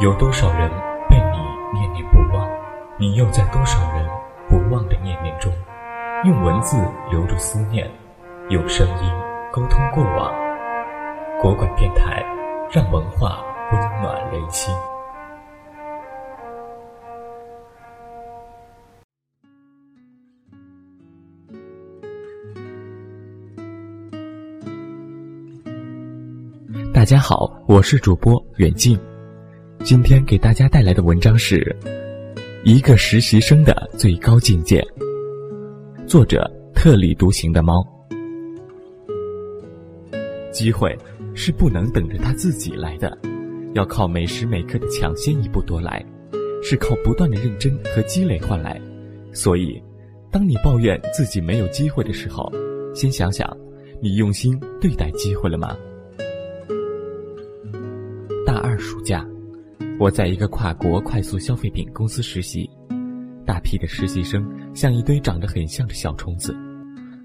有多少人被你念念不忘？你又在多少人不忘的念念中，用文字留住思念，用声音沟通过往？国馆电台，让文化温暖人心。大家好，我是主播远近。今天给大家带来的文章是《一个实习生的最高境界》，作者特立独行的猫。机会是不能等着他自己来的，要靠每时每刻的抢先一步夺来，是靠不断的认真和积累换来。所以，当你抱怨自己没有机会的时候，先想想，你用心对待机会了吗？我在一个跨国快速消费品公司实习，大批的实习生像一堆长得很像的小虫子，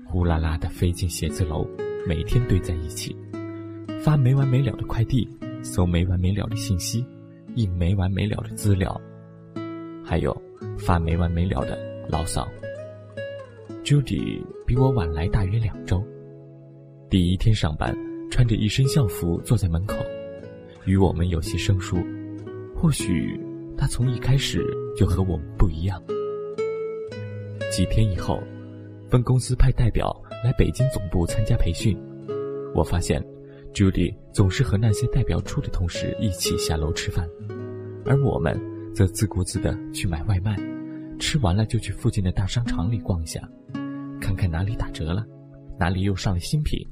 呼啦啦地飞进写字楼，每天堆在一起，发没完没了的快递，搜没完没了的信息，印没完没了的资料，还有发没完没了的牢骚。Judy 比我晚来大约两周，第一天上班，穿着一身校服坐在门口，与我们有些生疏。或许他从一开始就和我们不一样。几天以后，分公司派代表来北京总部参加培训，我发现，Judy 总是和那些代表处的同事一起下楼吃饭，而我们则自顾自的去买外卖，吃完了就去附近的大商场里逛一下，看看哪里打折了，哪里又上了新品。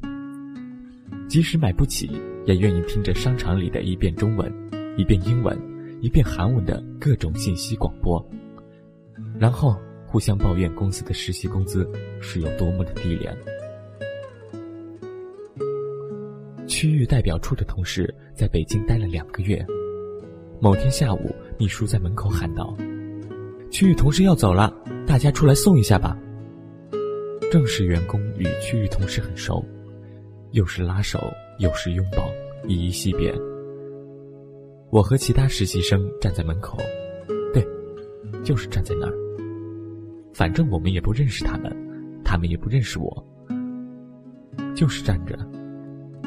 即使买不起，也愿意听着商场里的一遍中文，一遍英文。一片韩文的各种信息广播，然后互相抱怨公司的实习工资是有多么的低廉。区域代表处的同事在北京待了两个月，某天下午，秘书在门口喊道：“区域同事要走了，大家出来送一下吧。”正式员工与区域同事很熟，又是拉手，又是拥抱，依依惜别。我和其他实习生站在门口，对，就是站在那儿。反正我们也不认识他们，他们也不认识我，就是站着，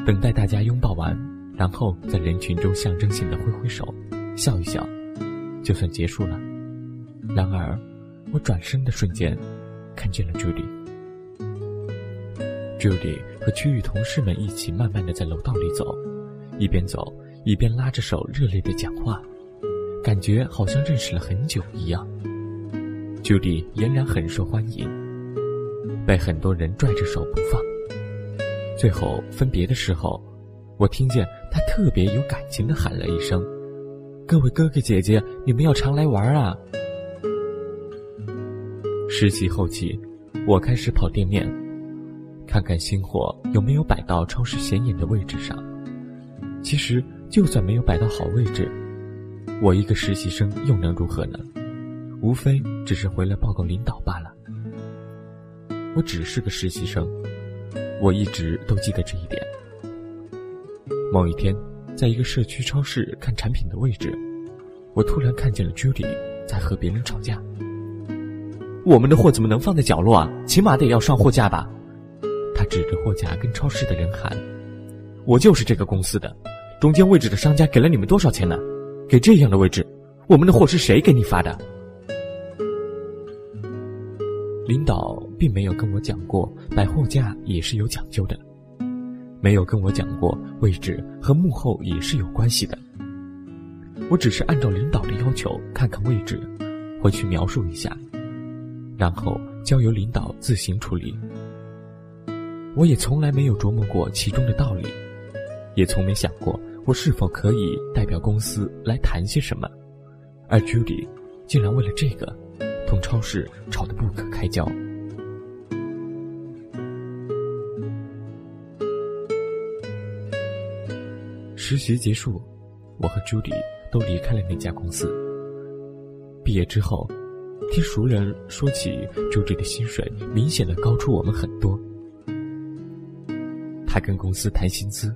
等待大家拥抱完，然后在人群中象征性的挥挥手，笑一笑，就算结束了。然而，我转身的瞬间，看见了 Judy。Judy 和区域同事们一起慢慢的在楼道里走，一边走。一边拉着手热烈的讲话，感觉好像认识了很久一样。Judy 俨然很受欢迎，被很多人拽着手不放。最后分别的时候，我听见他特别有感情的喊了一声：“各位哥哥姐姐，你们要常来玩啊！”实习后期，我开始跑店面，看看新货有没有摆到超市显眼的位置上。其实。就算没有摆到好位置，我一个实习生又能如何呢？无非只是回来报告领导罢了。我只是个实习生，我一直都记得这一点。某一天，在一个社区超市看产品的位置，我突然看见了 Judy 在和别人吵架。我们的货怎么能放在角落啊？起码得要上货架吧？他指着货架跟超市的人喊：“我就是这个公司的。”中间位置的商家给了你们多少钱呢？给这样的位置，我们的货是谁给你发的？领导并没有跟我讲过摆货架也是有讲究的，没有跟我讲过位置和幕后也是有关系的。我只是按照领导的要求看看位置，回去描述一下，然后交由领导自行处理。我也从来没有琢磨过其中的道理。也从没想过我是否可以代表公司来谈些什么，而 Judy 竟然为了这个，同超市吵得不可开交。实习结束，我和 Judy 都离开了那家公司。毕业之后，听熟人说起 Judy 的薪水明显的高出我们很多，他跟公司谈薪资。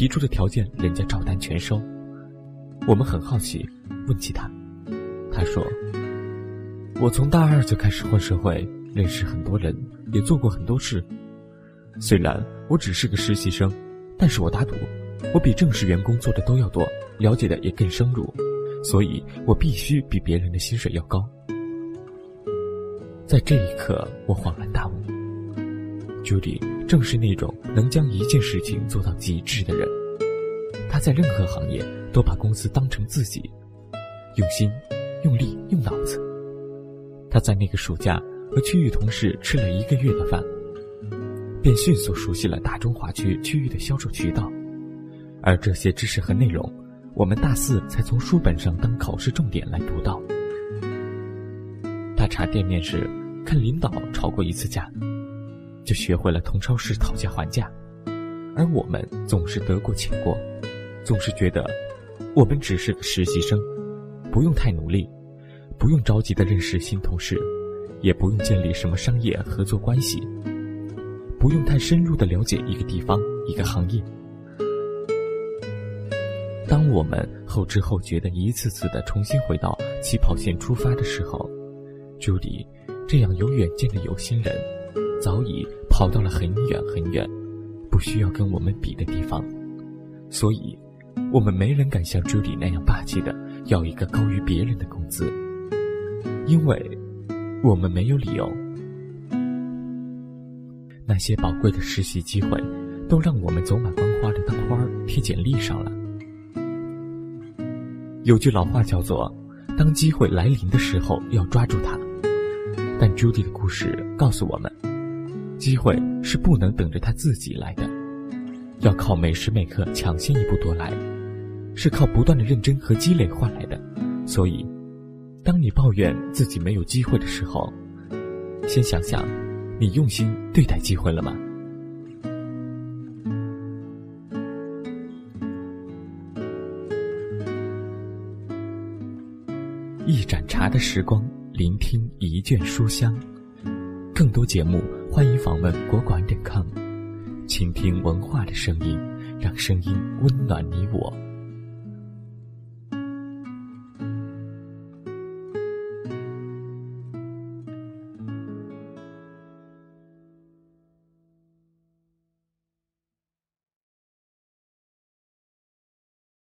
提出的条件，人家照单全收。我们很好奇，问起他，他说：“我从大二就开始混社会，认识很多人，也做过很多事。虽然我只是个实习生，但是我打赌，我比正式员工做的都要多，了解的也更深入，所以我必须比别人的薪水要高。”在这一刻，我恍然大悟，Judy 正是那种能将一件事情做到极致的人。他在任何行业都把公司当成自己，用心、用力、用脑子。他在那个暑假和区域同事吃了一个月的饭，便迅速熟悉了大中华区区域的销售渠道，而这些知识和内容，我们大四才从书本上当考试重点来读到。他查店面时，看领导吵过一次架，就学会了同超市讨价还价，而我们总是得过且过。总是觉得，我们只是个实习生，不用太努力，不用着急的认识新同事，也不用建立什么商业合作关系，不用太深入的了解一个地方、一个行业。当我们后知后觉的一次次的重新回到起跑线出发的时候，朱迪这样有远见的有心人，早已跑到了很远很远，不需要跟我们比的地方，所以。我们没人敢像朱迪那样霸气的要一个高于别人的工资，因为我们没有理由。那些宝贵的实习机会，都让我们走马观花的当花贴简历上了。有句老话叫做：“当机会来临的时候，要抓住它。”但朱迪的故事告诉我们，机会是不能等着他自己来的，要靠每时每刻抢先一步夺来。是靠不断的认真和积累换来的，所以，当你抱怨自己没有机会的时候，先想想，你用心对待机会了吗？一盏茶的时光，聆听一卷书香。更多节目，欢迎访问国馆点 com，倾听文化的声音，让声音温暖你我。